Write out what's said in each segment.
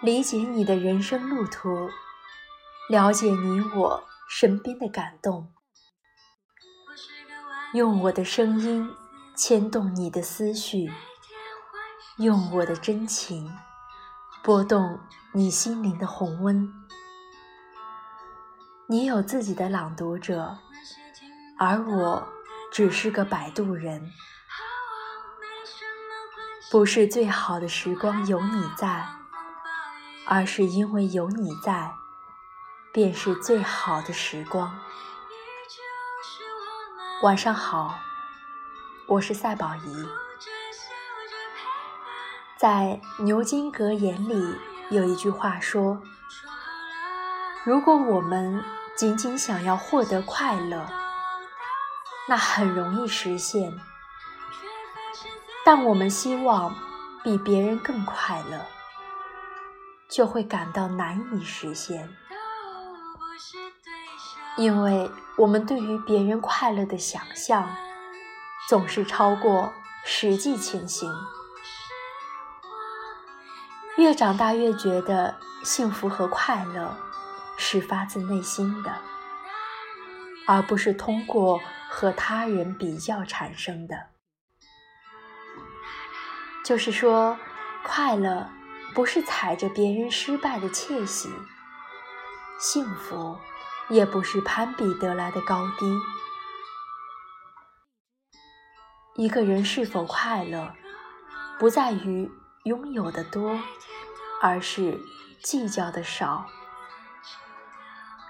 理解你的人生路途，了解你我身边的感动，用我的声音牵动你的思绪，用我的真情拨动你心灵的红温。你有自己的朗读者，而我只是个摆渡人。不是最好的时光有你在，而是因为有你在，便是最好的时光。晚上好，我是赛宝仪。在牛津格言里有一句话说：“如果我们仅仅想要获得快乐，那很容易实现。”但我们希望比别人更快乐，就会感到难以实现，因为我们对于别人快乐的想象总是超过实际情形。越长大越觉得幸福和快乐是发自内心的，而不是通过和他人比较产生的。就是说，快乐不是踩着别人失败的窃喜，幸福也不是攀比得来的高低。一个人是否快乐，不在于拥有的多，而是计较的少。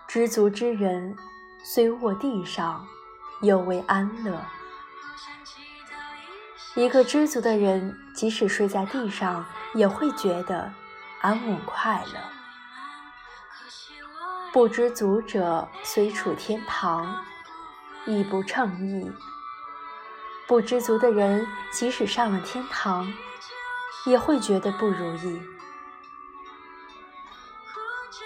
知足之人，虽卧地上，犹为安乐。一个知足的人，即使睡在地上，也会觉得安稳快乐。不知足者，虽处天堂，亦不称意。不知足的人，即使上了天堂，也会觉得不如意。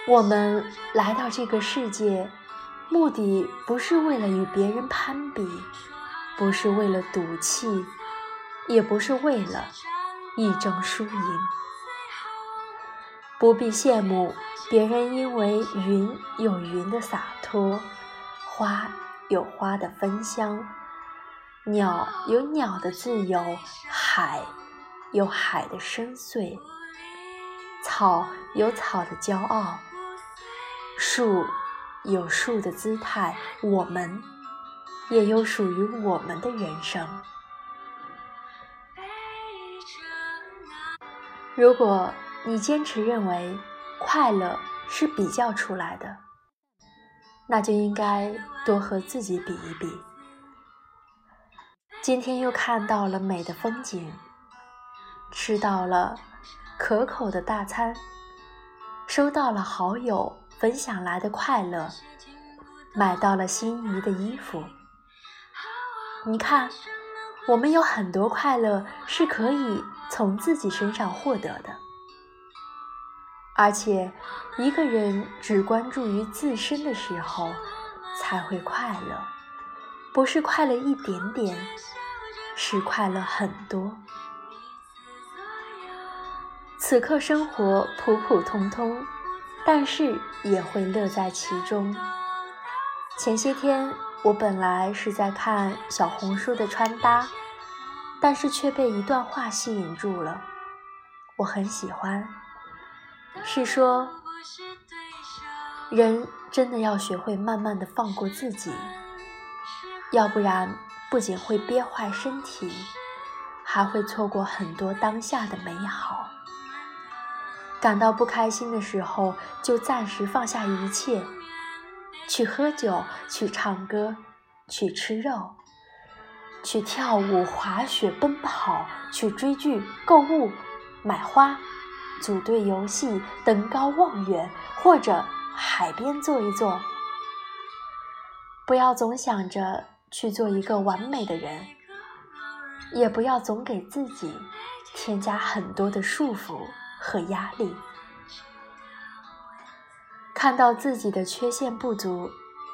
我们来到这个世界，目的不是为了与别人攀比，不是为了赌气。也不是为了一争输赢，不必羡慕别人因为云有云的洒脱，花有花的芬香，鸟有鸟的自由，海有海的深邃，草有草的骄傲，树有树的姿态，我们也有属于我们的人生。如果你坚持认为快乐是比较出来的，那就应该多和自己比一比。今天又看到了美的风景，吃到了可口的大餐，收到了好友分享来的快乐，买到了心仪的衣服。你看，我们有很多快乐是可以。从自己身上获得的，而且一个人只关注于自身的时候，才会快乐，不是快乐一点点，是快乐很多。此刻生活普普通通，但是也会乐在其中。前些天我本来是在看小红书的穿搭。但是却被一段话吸引住了，我很喜欢。是说，人真的要学会慢慢的放过自己，要不然不仅会憋坏身体，还会错过很多当下的美好。感到不开心的时候，就暂时放下一切，去喝酒，去唱歌，去吃肉。去跳舞、滑雪、奔跑，去追剧、购物、买花、组队游戏、登高望远，或者海边坐一坐。不要总想着去做一个完美的人，也不要总给自己添加很多的束缚和压力。看到自己的缺陷不足，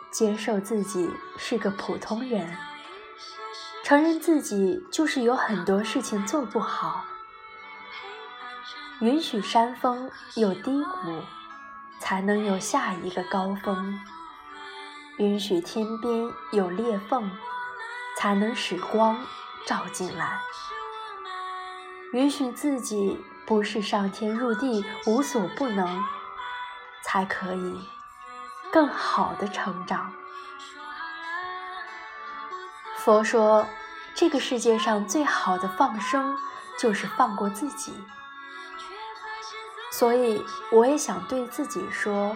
接受自己是个普通人。承认自己就是有很多事情做不好，允许山峰有低谷，才能有下一个高峰；允许天边有裂缝，才能使光照进来；允许自己不是上天入地无所不能，才可以更好的成长。佛说，这个世界上最好的放生，就是放过自己。所以，我也想对自己说，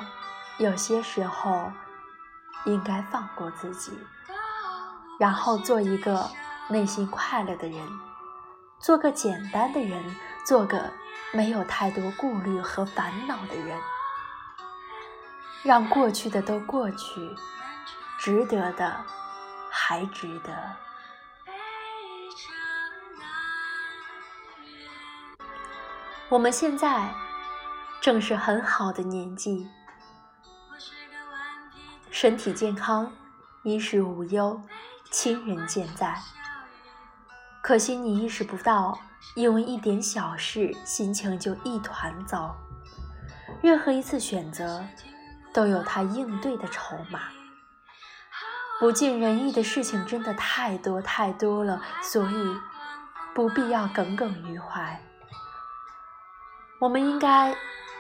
有些时候应该放过自己，然后做一个内心快乐的人，做个简单的人，做个没有太多顾虑和烦恼的人，让过去的都过去，值得的还值得。我们现在。正是很好的年纪，身体健康，衣食无忧，亲人健在。可惜你意识不到，因为一点小事，心情就一团糟。任何一次选择，都有它应对的筹码。不尽人意的事情真的太多太多了，所以不必要耿耿于怀。我们应该。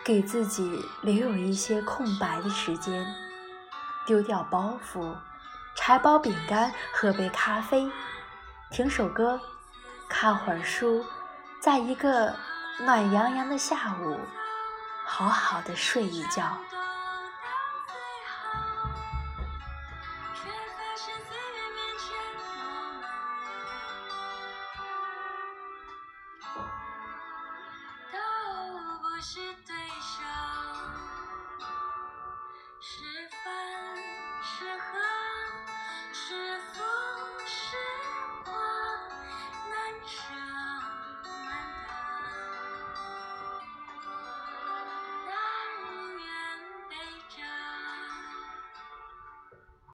给自己留有一些空白的时间，丢掉包袱，拆包饼干，喝杯咖啡，听首歌，看会儿书，在一个暖洋洋的下午，好好的睡一觉。